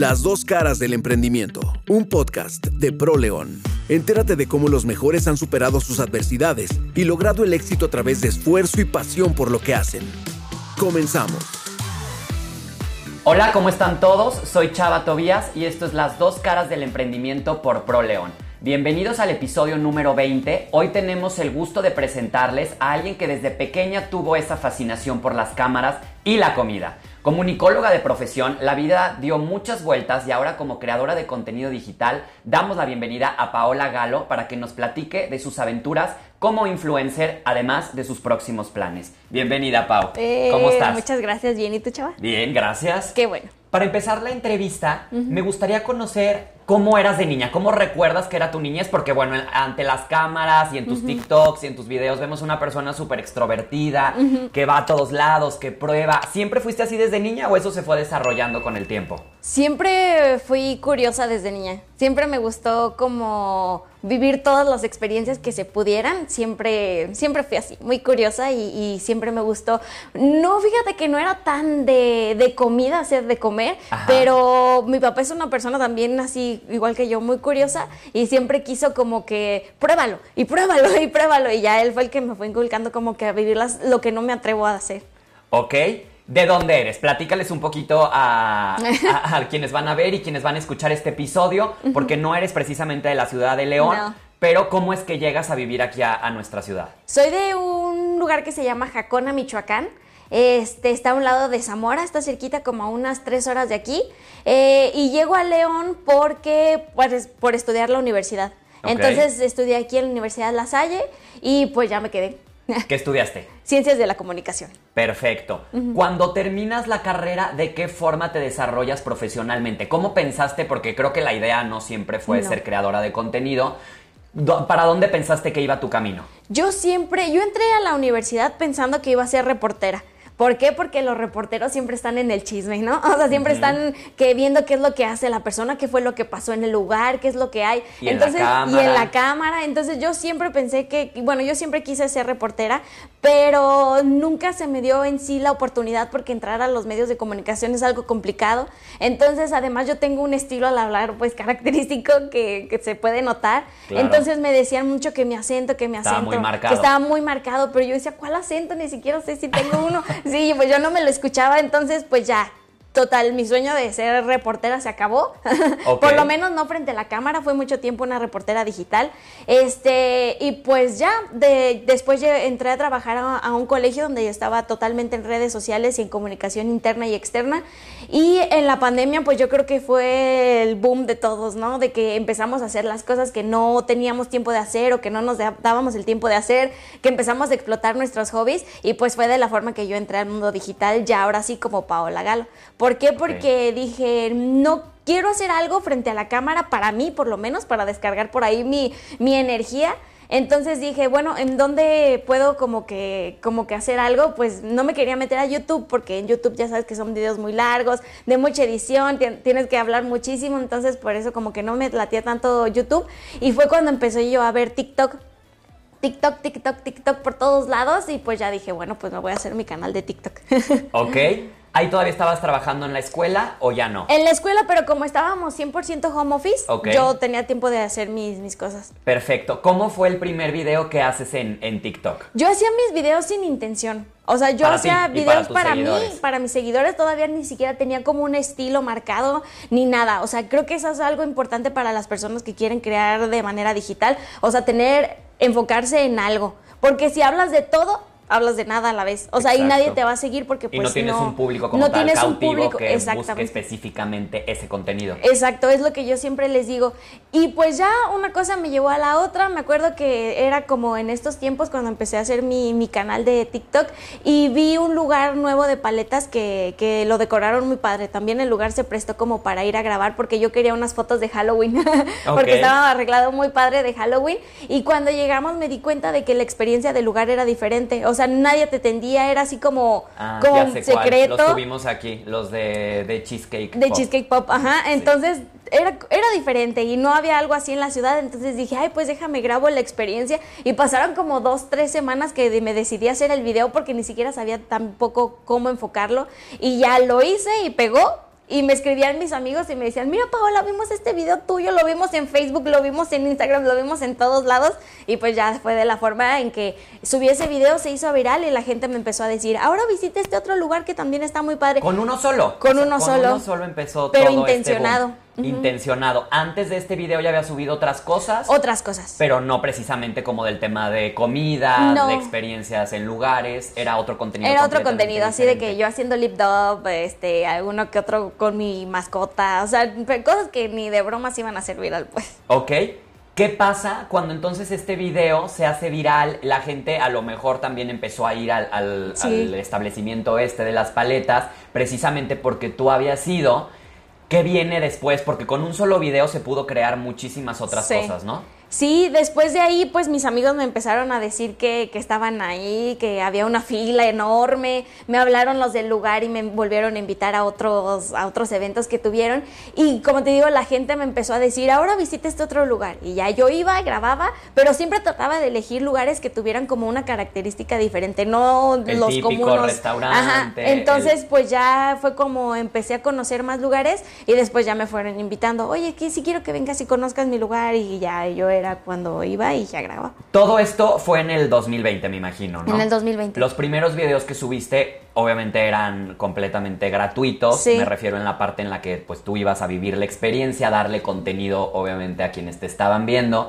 Las dos caras del emprendimiento, un podcast de ProLeón. Entérate de cómo los mejores han superado sus adversidades y logrado el éxito a través de esfuerzo y pasión por lo que hacen. Comenzamos. Hola, ¿cómo están todos? Soy Chava Tobías y esto es Las dos caras del emprendimiento por ProLeón. Bienvenidos al episodio número 20. Hoy tenemos el gusto de presentarles a alguien que desde pequeña tuvo esa fascinación por las cámaras y la comida. Comunicóloga de profesión, la vida dio muchas vueltas y ahora como creadora de contenido digital damos la bienvenida a Paola Galo para que nos platique de sus aventuras como influencer, además de sus próximos planes. Bienvenida, Pau. Eh, ¿Cómo estás? Muchas gracias, bien. ¿Y tú, chava? Bien, gracias. Qué bueno. Para empezar la entrevista, me gustaría conocer cómo eras de niña, cómo recuerdas que era tu niñez, porque bueno, ante las cámaras y en tus TikToks y en tus videos vemos una persona súper extrovertida, que va a todos lados, que prueba. ¿Siempre fuiste así desde niña o eso se fue desarrollando con el tiempo? Siempre fui curiosa desde niña. Siempre me gustó como vivir todas las experiencias que se pudieran. Siempre, siempre fui así, muy curiosa y, siempre me gustó. No, fíjate que no era tan de, de comida, hacer de comer, pero mi papá es una persona también así, igual que yo, muy curiosa y siempre quiso como que pruébalo y pruébalo y pruébalo. Y ya él fue el que me fue inculcando como que a vivir las, lo que no me atrevo a hacer. Ok. ¿De dónde eres? Platícales un poquito a, quienes van a ver y quienes van a escuchar este episodio, porque no eres precisamente de la ciudad de León, pero ¿cómo es que llegas a vivir aquí a, nuestra ciudad? Soy de un lugar que se llama Jacona, Michoacán. Este, está a un lado de Zamora, está cerquita como a unas tres horas de aquí. Eh, y llego a León porque, pues, por estudiar la universidad. Entonces estudié aquí en la Universidad La Salle y pues ya me quedé. ¿Qué estudiaste? Ciencias de la comunicación. Perfecto. Cuando terminas la carrera, ¿de qué forma te desarrollas profesionalmente? ¿Cómo pensaste? Porque creo que la idea no siempre fue ser creadora de contenido. ¿Para dónde pensaste que iba tu camino? Yo siempre, yo entré a la universidad pensando que iba a ser reportera. ¿Por qué? Porque los reporteros siempre están en el chisme, ¿no? O sea, siempre están que viendo qué es lo que hace la persona, qué fue lo que pasó en el lugar, qué es lo que hay. Y Entonces, en la cámara. Y en la cámara. Entonces yo siempre pensé que, bueno, yo siempre quise ser reportera, pero nunca se me dio en sí la oportunidad porque entrar a los medios de comunicación es algo complicado. Entonces, además yo tengo un estilo al hablar pues característico que, se puede notar. Entonces me decían mucho que mi acento, que mi acento, estaba muy marcado. que estaba muy marcado, pero yo decía, ¿cuál acento? Ni siquiera sé si tengo uno. Sí, pues yo no me lo escuchaba, entonces pues ya, Total, mi sueño de ser reportera se acabó. Por lo menos no frente a la cámara, fue mucho tiempo una reportera digital. Este, y pues ya, de, después entré a trabajar a, un colegio donde yo estaba totalmente en redes sociales y en comunicación interna y externa. Y en la pandemia, pues yo creo que fue el boom de todos, ¿no? De que empezamos a hacer las cosas que no teníamos tiempo de hacer o que no nos dábamos el tiempo de hacer, que empezamos a explotar nuestros hobbies y pues fue de la forma que yo entré al mundo digital, ya ahora sí como Paola Galo. ¿Por qué? Porque dije, no quiero hacer algo frente a la cámara para mí, por lo menos, para descargar por ahí mi, mi energía. Entonces dije, bueno, ¿en dónde puedo como que, como que hacer algo? Pues no me quería meter a YouTube porque en YouTube ya sabes que son videos muy largos, de mucha edición, tienes que hablar muchísimo, entonces por eso como que no me latía tanto YouTube. Y fue cuando empecé yo a ver TikTok. TikTok, TikTok, TikTok por todos lados y pues ya dije, bueno, pues me voy a hacer mi canal de TikTok. Ok. ¿Ahí todavía estabas trabajando en la escuela o ya no? En la escuela, pero como estábamos 100% home office, yo tenía tiempo de hacer mis, mis cosas. Perfecto. ¿Cómo fue el primer video que haces en, en TikTok? Yo hacía mis videos sin intención. O sea, yo hacía videos para, mí, para mis seguidores, todavía ni siquiera tenía como un estilo marcado ni nada. O sea, creo que eso es algo importante para las personas que quieren crear de manera digital. O sea, tener, enfocarse en algo. Porque si hablas de todo, hablas de nada a la vez. O sea, y nadie te va a seguir porque pues y no tienes un público como no tal tienes un público, que busque específicamente ese contenido. Exacto, es lo que yo siempre les digo. Y pues ya una cosa me llevó a la otra. Me acuerdo que era como en estos tiempos cuando empecé a hacer mi, mi canal de TikTok y vi un lugar nuevo de paletas que, que lo decoraron muy padre. También el lugar se prestó como para ir a grabar porque yo quería unas fotos de Halloween porque estaba arreglado muy padre de Halloween y cuando llegamos me di cuenta de que la experiencia del lugar era diferente. O sea, nadie te tendía, era así como, ah, como secreto. Los tuvimos aquí, los de, de Cheesecake De Cheesecake Pop, ajá. Entonces, era, era, diferente y no había algo así en la ciudad, entonces dije, ay, pues déjame grabo la experiencia. Y pasaron como dos, tres semanas que me decidí a hacer el video porque ni siquiera sabía tampoco cómo enfocarlo. Y ya lo hice y pegó y me escribían mis amigos y me decían, mira Paola, vimos este video tuyo, lo vimos en Facebook, lo vimos en Instagram, lo vimos en todos lados y pues ya fue de la forma en que subí ese video, se hizo viral y la gente me empezó a decir, ahora visite este otro lugar que también está muy padre. Con uno solo. Con uno solo. Con uno solo empezó Pero todo este intencionado. Antes de este video ya había subido otras cosas. Otras cosas. Pero no precisamente como del tema de comida, No. de experiencias en lugares, era otro contenido. Era otro contenido, así de que yo haciendo lip dub, este, alguno que otro con mi mascota, o sea, cosas que ni de bromas iban a ser viral, pues. Ok. ¿Qué pasa cuando entonces este video se hace viral? La gente a lo mejor también empezó a ir al, al- Sí. al establecimiento este de las paletas, precisamente porque tú habías ido. ¿Qué viene después? Porque con un solo video se pudo crear muchísimas otras Sí. cosas, ¿no? Sí, después de ahí, pues mis amigos me empezaron a decir que, que estaban ahí, que había una fila enorme. Me hablaron los del lugar y me volvieron a invitar a otros, a otros eventos que tuvieron. Y como te digo, la gente me empezó a decir, ahora visita este otro lugar. Y ya yo iba, grababa, pero siempre trataba de elegir lugares que tuvieran como una característica diferente, no El los típico comunes. restaurante, Ajá. Entonces, el- pues ya fue como empecé a conocer más lugares y después ya me fueron invitando, oye, aquí sí quiero que vengas y conozcas mi lugar y ya yo era cuando iba y ya grababa. Todo esto fue en el 2020, me imagino, ¿no? En el 2020. Los primeros videos que subiste, obviamente, eran completamente gratuitos. Sí. Me refiero en la parte en la que pues tú ibas a vivir la experiencia, darle contenido, obviamente, a quienes te estaban viendo.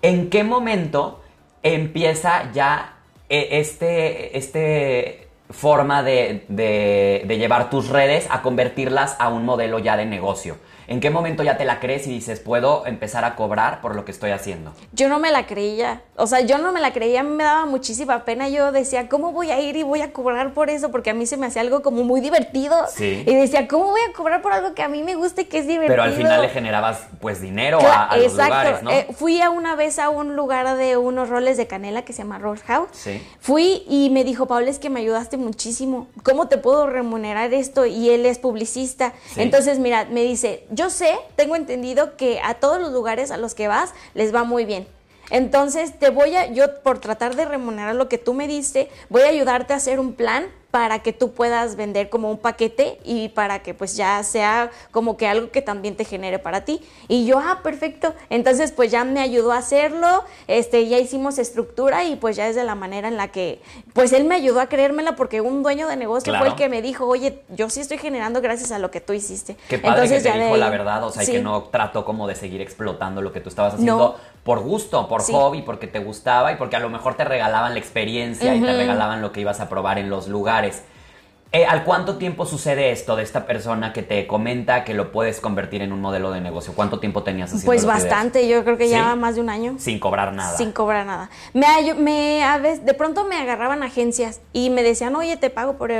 ¿En qué momento empieza ya eh, este, este forma de, de- de llevar tus redes a convertirlas a un modelo ya de negocio? ¿En qué momento ya te la crees y dices, puedo empezar a cobrar por lo que estoy haciendo? Yo no me la creía, o sea, yo no me la creía, a mí me daba muchísima pena, yo decía, ¿cómo voy a ir y voy a cobrar por eso? Porque a mí se me hacía algo como muy divertido. Sí. Y decía, ¿cómo voy a cobrar por algo que a mí me gusta y que es divertido? Pero al final le generabas pues dinero a, a los lugares, ¿no? Eh, fui a una vez a un lugar de unos roles de canela que se llama Roll House. Sí. Fui y me dijo, Paula, es que me ayudaste muchísimo. ¿Cómo te puedo remunerar esto? Y él es publicista. Sí. Entonces, mira, me dice, yo sé, tengo entendido que a todos los lugares a los que vas les va muy bien. Entonces, te voy a, yo por tratar de remunerar lo que tú me diste, voy a ayudarte a hacer un plan para que tú puedas vender como un paquete y para que pues ya sea como que algo que también te genere para ti. Y yo, ah, perfecto. Entonces pues ya me ayudó a hacerlo, este, ya hicimos estructura y pues ya es de la manera en la que, pues él me ayudó a creérmela porque un dueño de negocio fue el que me dijo, oye, yo sí estoy generando gracias a lo que tú hiciste. Qué padre que te ya dijo la verdad, o sea, y que no trató como de seguir explotando lo que tú estabas haciendo No. Por gusto, por Sí. hobby, porque te gustaba y porque a lo mejor te regalaban la experiencia y te regalaban lo que ibas a probar en los lugares. Eh, ¿Al cuánto tiempo sucede esto de esta persona que te comenta que lo puedes convertir en un modelo de negocio? ¿Cuánto tiempo tenías haciendo Pues videos? bastante, yo creo que ¿Sí? ya más de un año. Sin cobrar nada. Sin cobrar nada. Me, me a veces, de pronto me agarraban agencias y me decían, oye, te pago por...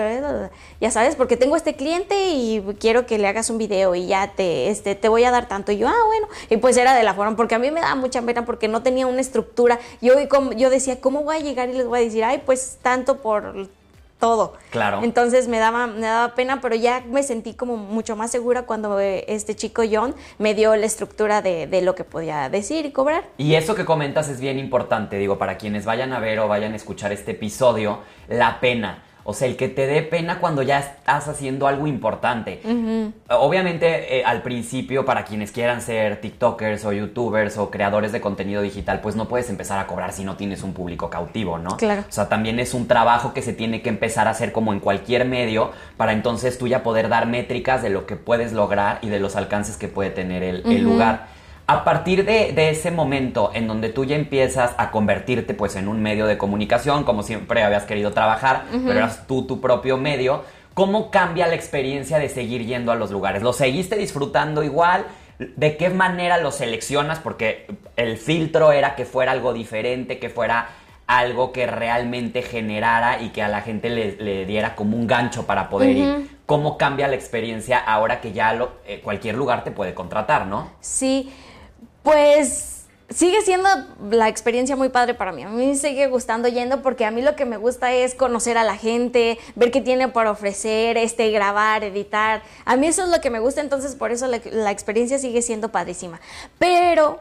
Ya sabes, porque tengo este cliente y quiero que le hagas un video y ya te, este, te voy a dar tanto. Y yo, ah, bueno. Y pues era de la forma, porque a mí me daba mucha pena porque no tenía una estructura. Yo, yo decía, ¿cómo voy a llegar y les voy a decir, ay, pues tanto por todo. Claro. Entonces me daba, me daba pena, pero ya me sentí como mucho más segura cuando eh, este chico John me dio la estructura de, de lo que podía decir y cobrar. Y eso que comentas es bien importante, digo, para quienes vayan a ver o vayan a escuchar este episodio, la pena. O sea, el que te dé pena cuando ya estás haciendo algo importante. Obviamente, eh, al principio, para quienes quieran ser TikTokers o YouTubers o creadores de contenido digital, pues no puedes empezar a cobrar si no tienes un público cautivo, ¿no? Claro. O sea, también es un trabajo que se tiene que empezar a hacer como en cualquier medio para entonces tú ya poder dar métricas de lo que puedes lograr y de los alcances que puede tener el, el lugar. A partir de, de ese momento en donde tú ya empiezas a convertirte pues en un medio de comunicación, como siempre habías querido trabajar, pero eras tú tu propio medio, ¿cómo cambia la experiencia de seguir yendo a los lugares? ¿Lo seguiste disfrutando igual? ¿De qué manera lo seleccionas? Porque el filtro era que fuera algo diferente, que fuera algo que realmente generara y que a la gente le, le diera como un gancho para poder ir. ¿Cómo cambia la experiencia ahora que ya lo- eh, cualquier lugar te puede contratar, no? Sí, pues sigue siendo la experiencia muy padre para mí. A mí me sigue gustando yendo porque a mí lo que me gusta es conocer a la gente, ver qué tiene para ofrecer, este, grabar, editar. A mí eso es lo que me gusta, entonces por eso la, la experiencia sigue siendo padrísima. Pero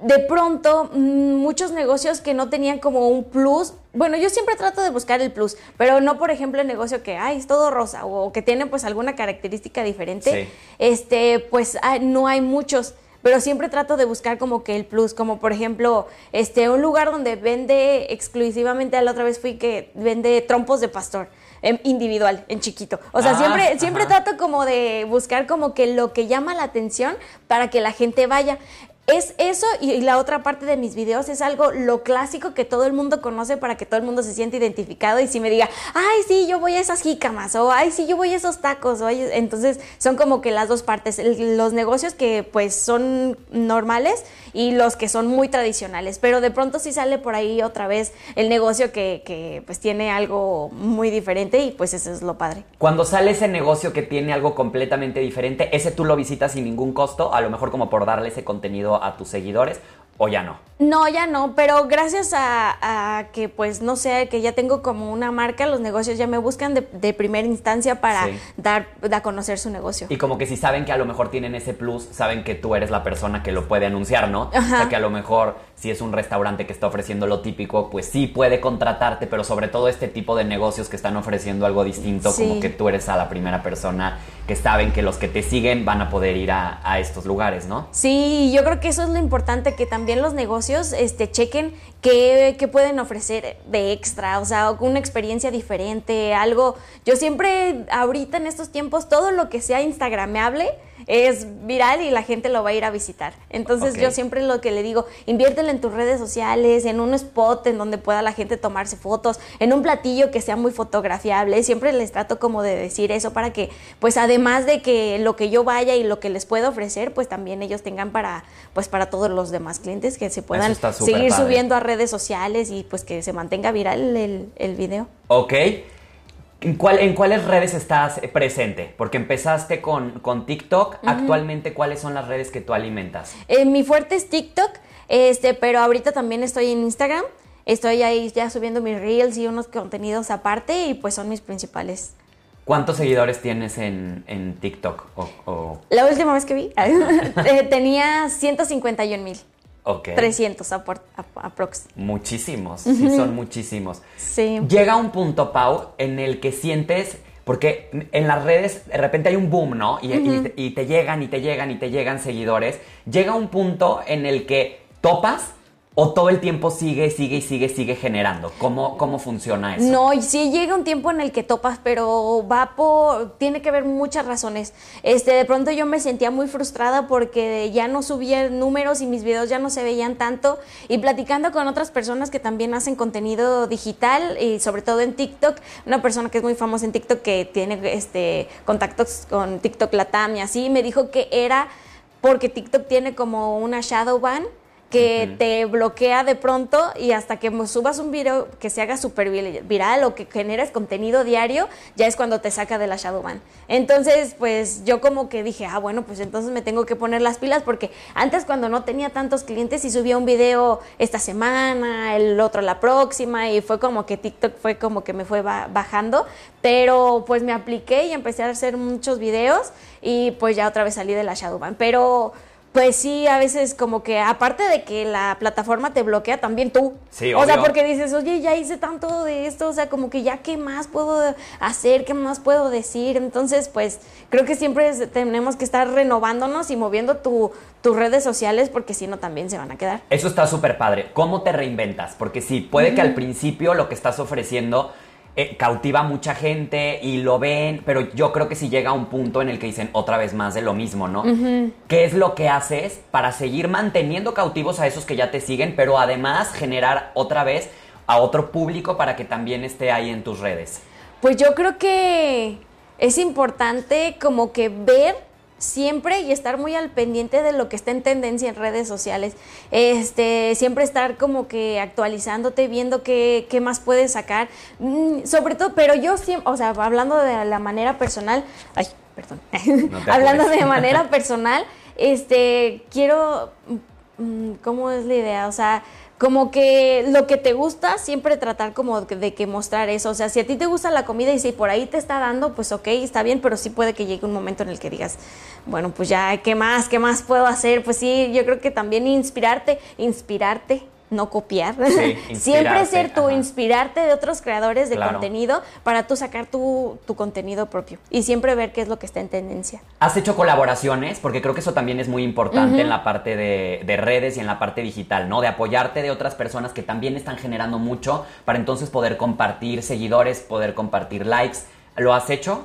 de pronto mm, muchos negocios que no tenían como un plus, bueno, yo siempre trato de buscar el plus, pero no por ejemplo el negocio que, ay, es todo rosa o que tiene pues alguna característica diferente, este, pues no hay muchos pero siempre trato de buscar como que el plus, como por ejemplo, este, un lugar donde vende exclusivamente, la otra vez fui que vende trompos de pastor em, individual, en chiquito. O sea, ah, siempre, siempre trato como de buscar como que lo que llama la atención para que la gente vaya. Es eso y, la otra parte de mis videos es algo lo clásico que todo el mundo conoce para que todo el mundo se siente identificado y si me diga, ay, sí, yo voy a esas jícamas o ay, sí, yo voy a esos tacos. Entonces son como que las dos partes, los negocios que pues son normales y los que son muy tradicionales, pero de pronto sí sale por ahí otra vez el negocio que, que pues tiene algo muy diferente y pues eso es lo padre. Cuando sale ese negocio que tiene algo completamente diferente, ese tú lo visitas sin ningún costo, a lo mejor como por darle ese contenido a tus seguidores o ya no? No, ya no, pero gracias a, que, pues, no sé, que ya tengo como una marca, los negocios ya me buscan de, primera instancia para dar a conocer su negocio. Y como que si saben que a lo mejor tienen ese plus, saben que tú eres la persona que lo puede anunciar, ¿no? O sea, que a lo mejor si es un restaurante que está ofreciendo lo típico, pues sí puede contratarte, pero sobre todo este tipo de negocios que están ofreciendo algo distinto, como que tú eres a la primera persona que saben que los que te siguen van a poder ir a, a estos lugares, ¿no? Sí, yo creo que eso es lo importante, que también los negocios este, chequen qué, qué, pueden ofrecer de extra, o sea, una experiencia diferente, algo. Yo siempre, ahorita en estos tiempos, todo lo que sea instagrameable, es viral y la gente lo va a ir a visitar. Entonces yo siempre lo que le digo, inviértelo en tus redes sociales, en un spot en donde pueda la gente tomarse fotos, en un platillo que sea muy fotografiable. Siempre les trato como de decir eso para que, pues además de que lo que yo vaya y lo que les puedo ofrecer, pues también ellos tengan para, pues para todos los demás clientes que se puedan seguir subiendo a redes sociales y pues que se mantenga viral el, el video. Ok. ¿En, cuáles redes estás presente? Porque empezaste con, TikTok. Actualmente, ¿cuáles son las redes que tú alimentas? Eh, mi fuerte es TikTok, este, pero ahorita también estoy en Instagram. Estoy ahí ya subiendo mis reels y unos contenidos aparte y pues son mis principales. ¿Cuántos seguidores tienes en, TikTok? La última vez que vi eh, tenía 151 mil. 300 aprox. Muchísimos, sí, son muchísimos. Sí. Llega un punto, Pau, en el que sientes, porque en las redes de repente hay un boom, ¿no? Y, y te llegan y te llegan y te llegan seguidores. Llega un punto en el que topas ¿O todo el tiempo sigue, sigue y sigue, sigue generando? ¿Cómo, ¿Cómo funciona eso? No, sí llega un tiempo en el que topas, pero va por... Tiene que ver muchas razones. Este, de pronto yo me sentía muy frustrada porque ya no subía números y mis videos ya no se veían tanto. Y platicando con otras personas que también hacen contenido digital y sobre todo en TikTok, una persona que es muy famosa en TikTok que tiene este, contactos con TikTok Latam y así, me dijo que era porque TikTok tiene como una shadow ban que te bloquea de pronto y hasta que subas un video que se haga súper viral o que generes contenido diario, ya es cuando te saca de la Shadowban. Entonces, pues yo como que dije, ah, bueno, pues entonces me tengo que poner las pilas porque antes cuando no tenía tantos clientes y subía un video esta semana, el otro la próxima y fue como que TikTok fue como que me fue bajando, pero pues me apliqué y empecé a hacer muchos videos y pues ya otra vez salí de la Shadowban. Pero pues sí, a veces como que aparte de que la plataforma te bloquea, también tú. Sí, O sea, porque dices, oye, ya hice tanto de esto, o sea, como que ya qué más puedo hacer, qué más puedo decir. Entonces, pues creo que siempre tenemos que estar renovándonos y moviendo tu, tus redes sociales porque si no también se van a quedar. Eso está súper padre. ¿Cómo te reinventas? Porque sí, puede que al principio lo que estás ofreciendo eh, cautiva a mucha gente y lo ven, pero yo creo que si llega a un punto en el que dicen otra vez más de lo mismo, ¿no? ¿Qué es lo que haces para seguir manteniendo cautivos a esos que ya te siguen, pero además generar otra vez a otro público para que también esté ahí en tus redes? Pues yo creo que es importante como que ver siempre y estar muy al pendiente de lo que está en tendencia en redes sociales. Este, siempre estar como que actualizándote, viendo qué, qué más puedes sacar. Mm, sobre todo, pero yo siempre, o sea, hablando de la manera personal, ay, perdón, hablando de manera personal, este, quiero, mm, ¿cómo es la idea? O sea, como que lo que te gusta, siempre tratar como de que mostrar eso. O sea, si a ti te gusta la comida y si por ahí te está dando, pues ok, está bien, pero sí puede que llegue un momento en el que digas, bueno, pues ya, ¿qué más? ¿Qué más puedo hacer? Pues sí, yo creo que también inspirarte, inspirarte no copiar. Siempre ser tú, inspirarte de otros creadores de contenido para tú sacar tu, contenido propio y siempre ver qué es lo que está en tendencia. ¿Has hecho colaboraciones? Porque creo que eso también es muy importante en la parte de, de, redes y en la parte digital, ¿no? De apoyarte de otras personas que también están generando mucho para entonces poder compartir seguidores, poder compartir likes. ¿Lo has hecho?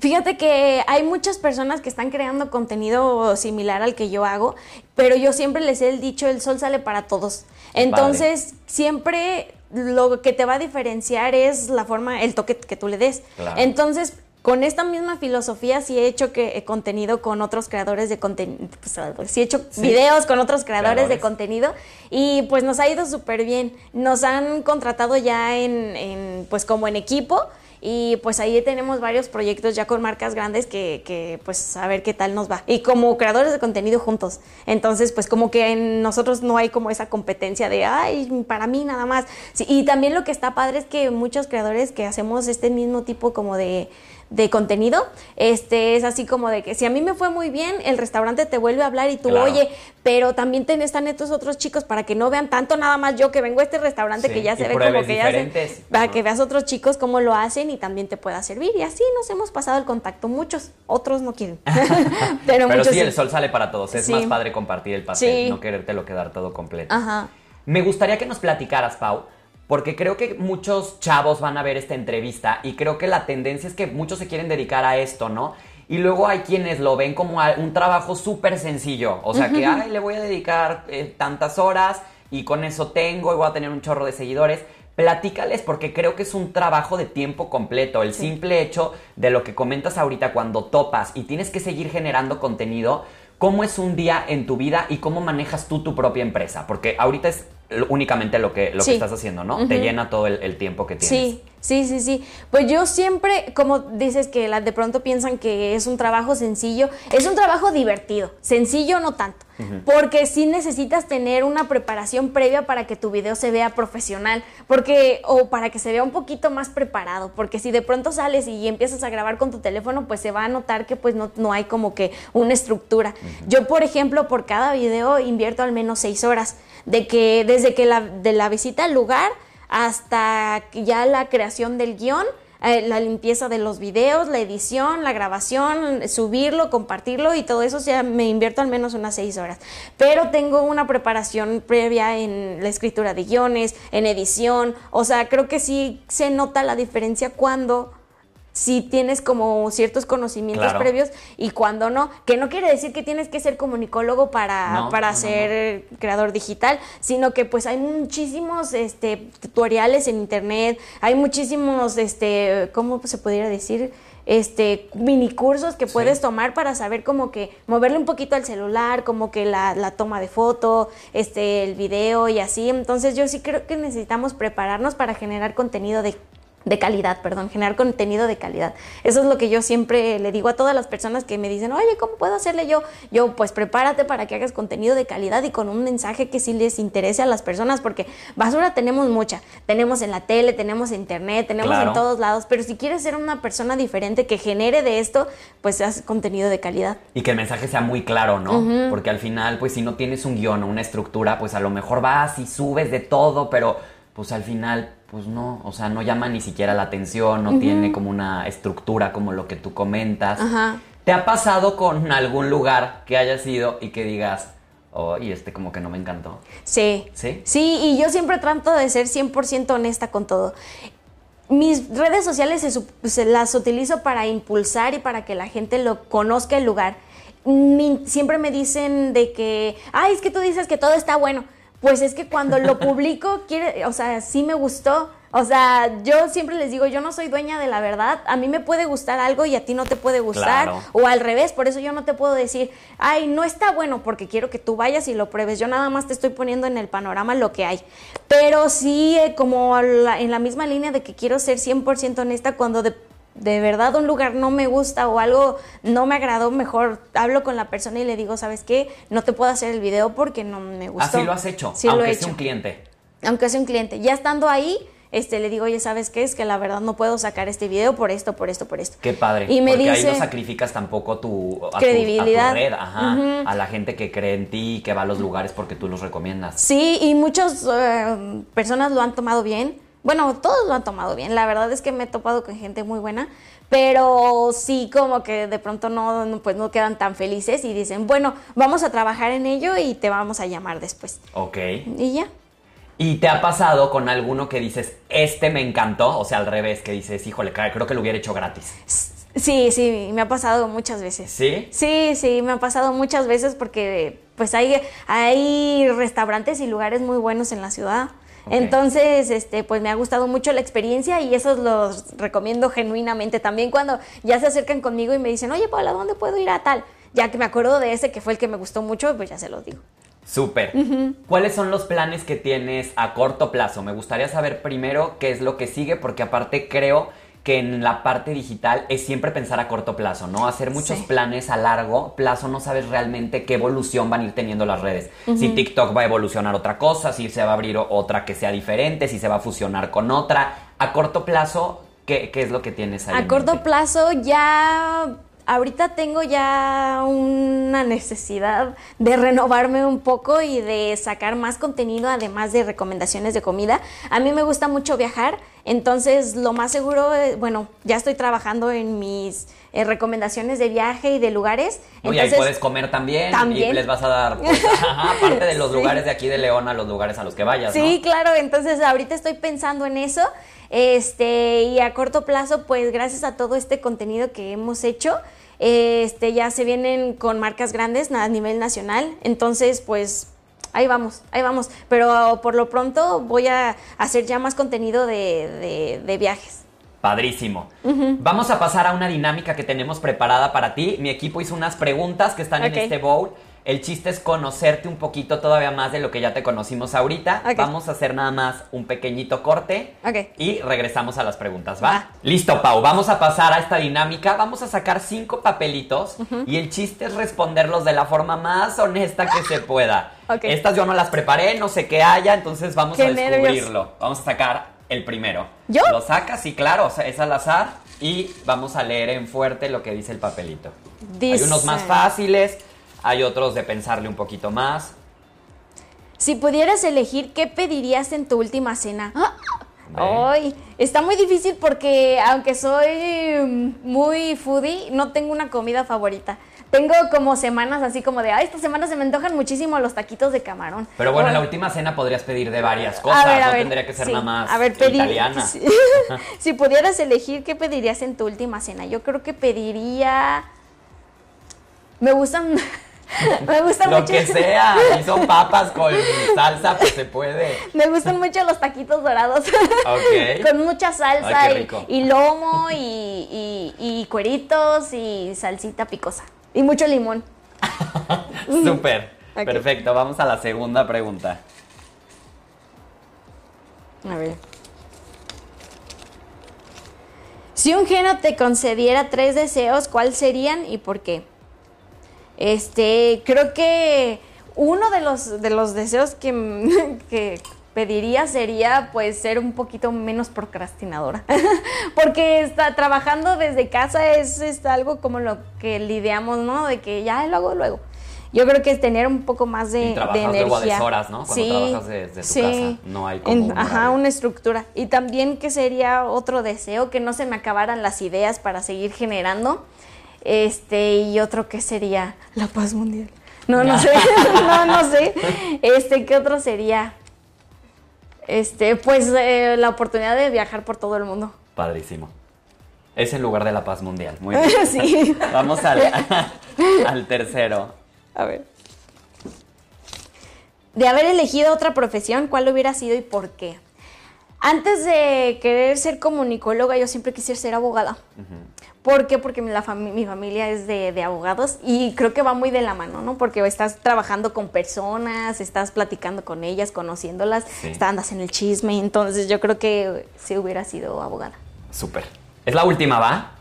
Fíjate que hay muchas personas que están creando contenido similar al que yo hago, pero yo siempre les he dicho, el sol sale para todos. Entonces, siempre lo que te va a diferenciar es la forma, el toque que tú le des. Entonces, con esta misma filosofía sí he hecho que he contenido con otros creadores de contenido, pues, sí he hecho videos con otros creadores, de contenido y pues nos ha ido súper bien. Nos han contratado ya en, en, pues como en equipo y pues ahí tenemos varios proyectos ya con marcas grandes que, que, pues a ver qué tal nos va. Y como creadores de contenido juntos. Entonces pues como que en nosotros no hay como esa competencia de, ay, para mí nada más. y también lo que está padre es que muchos creadores que hacemos este mismo tipo como de de contenido, este es así como de que si a mí me fue muy bien, el restaurante te vuelve a hablar y tú, oye, pero también ten, están estos otros chicos para que no vean tanto nada más yo que vengo a este restaurante que ya se ve como que ya se, para que veas otros chicos cómo lo hacen y también te pueda servir y así nos hemos pasado el contacto. Muchos, otros no quieren. pero, pero sí, el sol sale para todos, es más padre compartir el pastel, no querértelo quedar todo completo. Ajá. Me gustaría que nos platicaras, Pau, porque creo que muchos chavos van a ver esta entrevista y creo que la tendencia es que muchos se quieren dedicar a esto, ¿no? Y luego hay quienes lo ven como un trabajo súper sencillo, o sea que, ay, le voy a dedicar eh, tantas horas y con eso tengo y voy a tener un chorro de seguidores. Platícales porque creo que es un trabajo de tiempo completo. El simple hecho de lo que comentas ahorita cuando topas y tienes que seguir generando contenido, ¿cómo es un día en tu vida y cómo manejas tú tu propia empresa? Porque ahorita es únicamente lo que, lo que estás haciendo, ¿no? Te llena todo el, tiempo que tienes. Sí, sí, sí, sí. Pues yo siempre, como dices que la, de pronto piensan que es un trabajo sencillo, es un trabajo divertido, sencillo no tanto, porque sí necesitas tener una preparación previa para que tu video se vea profesional, porque, o para que se vea un poquito más preparado, porque si de pronto sales y empiezas a grabar con tu teléfono, pues se va a notar que pues no, no hay como que una estructura. Yo, por ejemplo, por cada video invierto al menos seis horas de que desde que la, de la visita al lugar hasta ya la creación del guion, eh, la limpieza de los videos, la edición, la grabación, subirlo, compartirlo y todo eso, o sea, me invierto al menos unas seis horas. Pero tengo una preparación previa en la escritura de guiones, en edición, o sea, creo que sí se nota la diferencia cuando si tienes como ciertos conocimientos previos y cuando no, que no quiere decir que tienes que ser comunicólogo para, para ser creador digital, sino que pues hay muchísimos este, tutoriales en internet, hay muchísimos, este, ¿cómo se pudiera decir? este mini cursos que puedes tomar para saber como que moverle un poquito al celular, como que la, la, toma de foto, este el video y así. Entonces yo sí creo que necesitamos prepararnos para generar contenido de de calidad, perdón, generar contenido de calidad. Eso es lo que yo siempre le digo a todas las personas que me dicen, oye, ¿cómo puedo hacerle yo? Yo, pues prepárate para que hagas contenido de calidad y con un mensaje que sí les interese a las personas, porque basura tenemos mucha. Tenemos en la tele, tenemos en internet, tenemos en todos lados, pero si quieres ser una persona diferente que genere de esto, pues haz contenido de calidad. Y que el mensaje sea muy claro, ¿no? Porque al final, pues si no tienes un guion o una estructura, pues a lo mejor vas y subes de todo, pero pues al final pues no, o sea, no llama ni siquiera la atención, no tiene como una estructura como lo que tú comentas. Ajá. ¿Te ha pasado con algún lugar que hayas ido y que digas, oh, y este como que no me encantó? Sí. ¿Sí? Sí, y yo siempre trato de ser 100% honesta con todo. Mis redes sociales se, las utilizo para impulsar y para que la gente lo conozca el lugar. siempre me dicen de que, ay, es que tú dices que todo está bueno pues es que cuando lo publico, quiere, o sea, sí me gustó. O sea, yo siempre les digo, yo no soy dueña de la verdad. A mí me puede gustar algo y a ti no te puede gustar. O al revés, por eso yo no te puedo decir, ay, no está bueno porque quiero que tú vayas y lo pruebes. Yo nada más te estoy poniendo en el panorama lo que hay. Pero sí, eh, como en la misma línea de que quiero ser 100% honesta cuando de de verdad un lugar no me gusta o algo no me agradó, mejor hablo con la persona y le digo, ¿sabes qué? No te puedo hacer el video porque no me gustó. Así lo has hecho, aunque sea un cliente. aunque sea un cliente. Ya estando ahí, este, le digo, oye, ¿sabes qué? Es que la verdad no puedo sacar este video por esto, por esto, por esto. Qué padre. Y me porque ahí no sacrificas tampoco tu credibilidad. a, red, ajá, a la gente que cree en ti y que va a los lugares porque tú los recomiendas. Sí, y muchas eh, personas lo han tomado bien. Bueno, todos lo han tomado bien. La verdad es que me he topado con gente muy buena, pero sí como que de pronto no, pues no quedan tan felices y dicen, bueno, vamos a trabajar en ello y te vamos a llamar después. Ok. Y ya. ¿Y te ha pasado con alguno que dices, este me encantó? O sea, al revés, que dices, híjole, creo que lo hubiera hecho gratis. Sí, sí, me ha pasado muchas veces. ¿Sí? Sí, sí, me ha pasado muchas veces porque pues hay, hay restaurantes y lugares muy buenos en la ciudad. Entonces, este, pues me ha gustado mucho la experiencia y esos los recomiendo genuinamente. También cuando ya se acercan conmigo y me dicen, oye, Paula, ¿dónde puedo ir a tal? Ya que me acuerdo de ese que fue el que me gustó mucho, pues ya se los digo. Súper. ¿Cuáles son los planes que tienes a corto plazo? Me gustaría saber primero qué es lo que sigue, porque aparte creo que en la parte digital es siempre pensar a corto plazo, ¿no? Hacer muchos planes a largo plazo, no sabes realmente qué evolución van a ir teniendo las redes. Si TikTok va a evolucionar otra cosa, si se va a abrir otra que sea diferente, si se va a fusionar con otra. A corto plazo, ¿qué, es lo que tienes ahí? A corto plazo ya ahorita tengo ya una necesidad de renovarme un poco y de sacar más contenido, además de recomendaciones de comida. A mí me gusta mucho viajar, entonces lo más seguro, eh, bueno, ya estoy trabajando en mis eh, recomendaciones de viaje y de lugares. Oye, ahí puedes comer también, también. y les vas a dar, pues, aparte de los lugares de aquí de León a los lugares a los que vayas. Sí, claro, entonces ahorita estoy pensando en eso. Este, y a corto plazo, pues gracias a todo este contenido que hemos hecho, este, ya se vienen con marcas grandes a nivel nacional, entonces pues ahí vamos, ahí vamos. Pero por lo pronto voy a hacer ya más contenido de, viajes. Padrísimo. Vamos a pasar a una dinámica que tenemos preparada para ti. Mi equipo hizo unas preguntas que están en este bowl. El chiste es conocerte un poquito todavía más de lo que ya te conocimos ahorita. Vamos a hacer nada más un pequeñito corte y regresamos a las preguntas, ¿va? Listo, Pau. Vamos a pasar a esta dinámica. Vamos a sacar cinco papelitos y el chiste es responderlos de la forma más honesta que se pueda. Estas yo no las preparé, no sé qué haya, entonces vamos a descubrirlo. Vamos a sacar el primero. ¿Yo? Lo sacas, sí, claro, o sea, es al azar y vamos a leer en fuerte lo que dice el papelito. Hay unos más fáciles hay otros de pensarle un poquito más. Si pudieras elegir, ¿qué pedirías en tu última cena? Ay, está muy difícil porque aunque soy muy foodie, no tengo una comida favorita. Tengo como semanas así como de, ay, esta semana se me antojan muchísimo los taquitos de camarón. Pero bueno, en la última cena podrías pedir de varias cosas, no tendría que ser nada más a ver, italiana. si pudieras elegir, ¿qué pedirías en tu última cena? Yo creo que pediría... Me gustan... Me gustan Lo que sea, son papas con salsa, pues se puede. Me gustan mucho los taquitos dorados. Ok. con mucha salsa y, lomo y, cueritos y salsita picosa. Y mucho limón. Súper. Perfecto, vamos a la segunda pregunta. A ver. Si un geno te concediera tres deseos, ¿cuáles serían y por qué? Este, creo que uno de los, de los deseos que, pediría sería pues ser un poquito menos procrastinadora. Porque está trabajando desde casa es, algo como lo que lidiamos, ¿no? De que ya lo hago luego. Yo creo que es tener un poco más de, y de energía. a horas, ¿no? Cuando sí, trabajas desde tu casa, no hay como Ajá, una estructura. Y también que sería otro deseo, que no se me acabaran las ideas para seguir generando. Este, y otro que sería la paz mundial. No, no sé. no, no sé. Este, ¿qué otro sería? Este, pues eh, la oportunidad de viajar por todo el mundo. Padrísimo. Es el lugar de la paz mundial. Muy bien. sí. Vamos al, al tercero. A ver. De haber elegido otra profesión, ¿cuál hubiera sido y por qué? Antes de querer ser comunicóloga, yo siempre quisiera ser abogada. ¿Por qué? Porque mi, familia es de, abogados y creo que va muy de la mano, ¿no? Porque estás trabajando con personas, estás platicando con ellas, conociéndolas, andas en el chisme, entonces yo creo que sí hubiera sido abogada. Súper. ¿Es la última, va?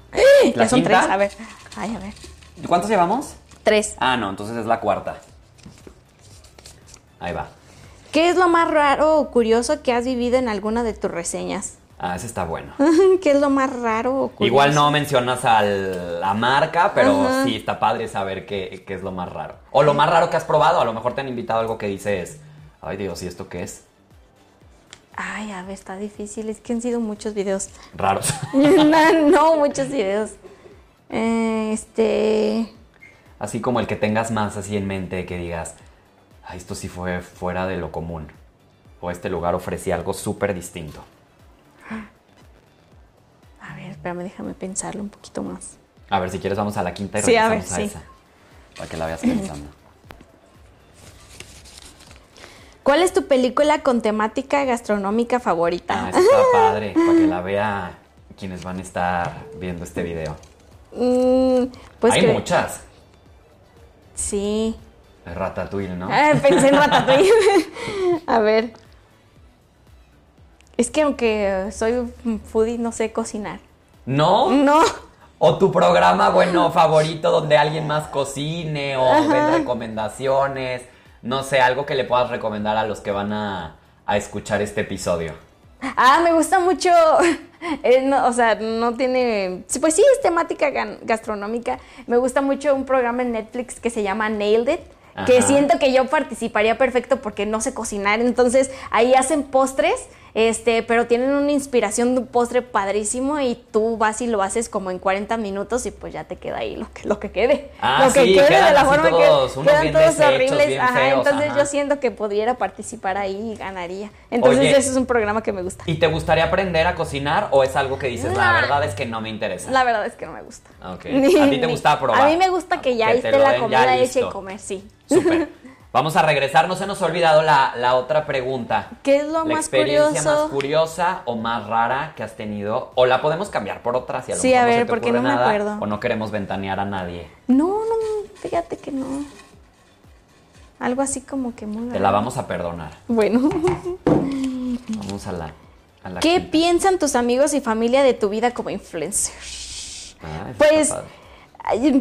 ¿La ya son tres, a ver. Ay, a ver. ¿Cuántos llevamos? Tres. Ah, no, entonces es la cuarta. Ahí va. ¿Qué es lo más raro o curioso que has vivido en alguna de tus reseñas? Ah, ese está bueno. ¿Qué es lo más raro o? Igual no mencionas a la marca, pero sí está padre saber qué, qué, es lo más raro. O lo más raro que has probado. A lo mejor te han invitado algo que dices, ay Dios, ¿y esto qué es? Ay, a ver, está difícil. Es que han sido muchos videos. Raros. no, muchos videos. Eh, este. Así como el que tengas más así en mente, que digas, ay, esto sí fue fuera de lo común. O este lugar ofrecía algo súper distinto. A espérame, déjame pensarlo un poquito más. A ver, si quieres vamos a la quinta y sí, a, ver, sí. esa. Para que la veas pensando. ¿Cuál es tu película con temática gastronómica favorita? Ah, está padre, para que la vea quienes van a estar viendo este video. Mm, pues Hay muchas. Sí. Ratatouille, ¿no? Ah, pensé en Ratatouille. a ver. Es que aunque soy foodie, no sé cocinar. ¿No? No. O tu programa, bueno, favorito donde alguien más cocine o ven recomendaciones. No sé, algo que le puedas recomendar a los que van a, escuchar este episodio. Ah, me gusta mucho. Eh, o sea, no tiene. Pues sí, es temática gastronómica. Me gusta mucho un programa en Netflix que se llama Nailed It que siento que yo participaría perfecto porque no sé cocinar. Entonces ahí hacen postres, este, pero tienen una inspiración de un postre padrísimo y tú vas y lo haces como en 40 minutos y pues ya te queda ahí lo que, lo que quede. Ah, lo que quede de la forma que quedan todos horribles. ajá, entonces yo siento que pudiera participar ahí y ganaría. Entonces ese es un programa que me gusta. ¿Y te gustaría aprender a cocinar o es algo que dices, la verdad es que no me interesa? La verdad es que no me gusta. Okay. ¿A ti te gusta probar? A mí me gusta que ya esté la comida hecha y comer, sí. Súper. Vamos a regresar, no se nos ha olvidado la, otra pregunta. ¿Qué es lo la más experiencia más curiosa o más rara que has tenido? O la podemos cambiar por otra si a lo sí, a ver, porque no me acuerdo. O no queremos ventanear a nadie. No, no, fíjate que no. Algo así como que muy. Te la vamos a perdonar. Bueno. Vamos a la. ¿Qué piensan tus amigos y familia de tu vida como influencer? Ah, pues,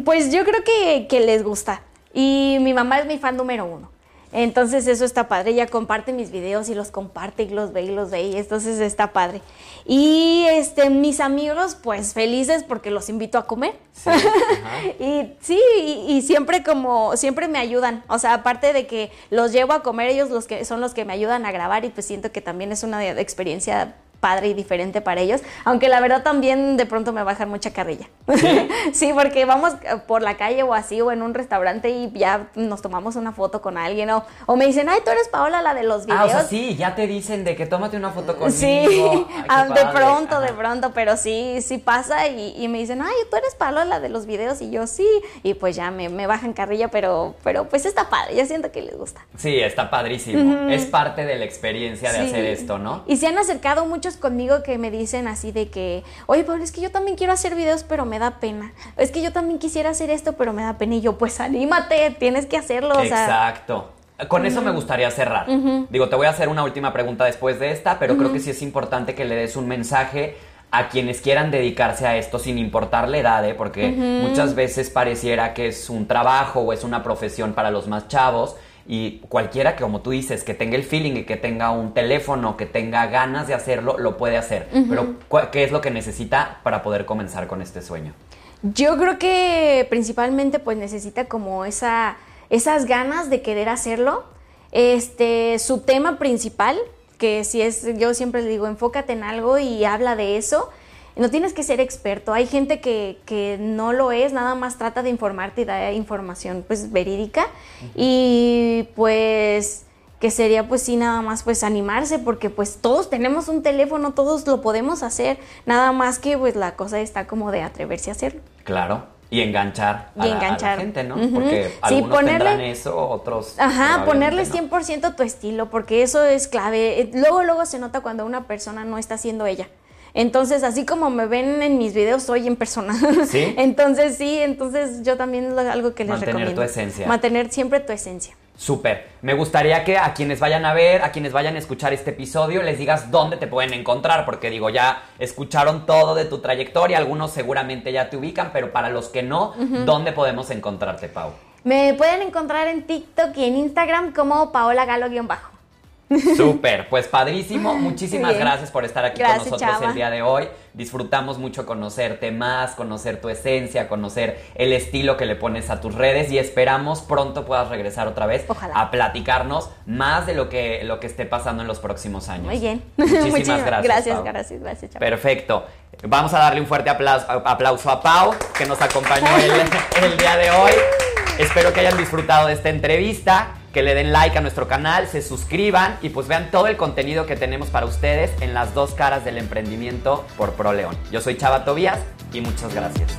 pues yo creo que, que les gusta. Y mi mamá es mi fan número uno. Entonces eso está padre, ella comparte mis videos y los comparte y los ve y los ve y entonces está padre. Y este mis amigos pues felices porque los invito a comer. y sí, y, siempre como siempre me ayudan, o sea, aparte de que los llevo a comer ellos los que son los que me ayudan a grabar y pues siento que también es una experiencia padre y diferente para ellos, aunque la verdad también de pronto me bajan mucha carrilla. ¿Sí? porque vamos por la calle o así o en un restaurante y ya nos tomamos una foto con alguien o, o me dicen, ay, tú eres Paola la de los videos. Ah, o sea, sí, ya te dicen de que tómate una foto conmigo. Sí, ah, de pronto, de pronto, pero sí, sí pasa y, me dicen, ay, tú eres Paola la de los videos y yo sí, y pues ya me, me bajan carrilla, pero, pero pues está padre, ya siento que les gusta. Sí, está padrísimo, es parte de la experiencia de hacer esto, ¿no? Y se han acercado mucho conmigo que me dicen así de que, oye, Pablo, es que yo también quiero hacer videos, pero me da pena. Es que yo también quisiera hacer esto, pero me da pena. Y yo, pues anímate, tienes que hacerlo. Exacto. Con eso me gustaría cerrar. Digo, te voy a hacer una última pregunta después de esta, pero creo que sí es importante que le des un mensaje a quienes quieran dedicarse a esto sin importar la edad, ¿eh? porque muchas veces pareciera que es un trabajo o es una profesión para los más chavos y cualquiera que, como tú dices, que tenga el feeling y que tenga un teléfono, que tenga ganas de hacerlo, lo puede hacer. Pero, ¿qué es lo que necesita para poder comenzar con este sueño? Yo creo que principalmente pues necesita como esa, esas ganas de querer hacerlo. Este, su tema principal, que si es, yo siempre le digo, enfócate en algo y habla de eso no tienes que ser experto. Hay gente que, no lo es, nada más trata de informarte y da información pues verídica. Y pues que sería pues sí nada más pues animarse porque pues todos tenemos un teléfono, todos lo podemos hacer, nada más que pues la cosa está como de atreverse a hacerlo. Claro. Y enganchar, a, la, gente, ¿no? Porque algunos ponerle, tendrán eso, otros... Ajá, ponerle 100% tu estilo, porque eso es clave. Luego, luego se nota cuando una persona no está siendo ella. Entonces, así como me ven en mis videos, soy en persona. ¿Sí? entonces, sí, entonces yo también es algo que les recomiendo. Mantener tu esencia. Mantener siempre tu esencia. Súper. Me gustaría que a quienes vayan a ver, a quienes vayan a escuchar este episodio, les digas dónde te pueden encontrar, porque digo, ya escucharon todo de tu trayectoria, algunos seguramente ya te ubican, pero para los que no, ¿dónde podemos encontrarte, Pau? Me pueden encontrar en TikTok y en Instagram como Paola Galo-bajo. Súper, pues padrísimo. Muchísimas gracias por estar aquí con nosotros el día de hoy. Disfrutamos mucho conocerte más, conocer tu esencia, conocer el estilo que le pones a tus redes y esperamos pronto puedas regresar otra vez a platicarnos más de lo que, lo que esté pasando en los próximos años. Muy bien. Muchísimas gracias. Gracias, gracias, gracias. Perfecto. Vamos a darle un fuerte aplauso, aplauso a Pau, que nos acompañó el, el día de hoy. Espero que hayan disfrutado de esta entrevista que le den like a nuestro canal, se suscriban y pues vean todo el contenido que tenemos para ustedes en las dos caras del emprendimiento por ProLeón. Yo soy Chava Tobías y muchas gracias.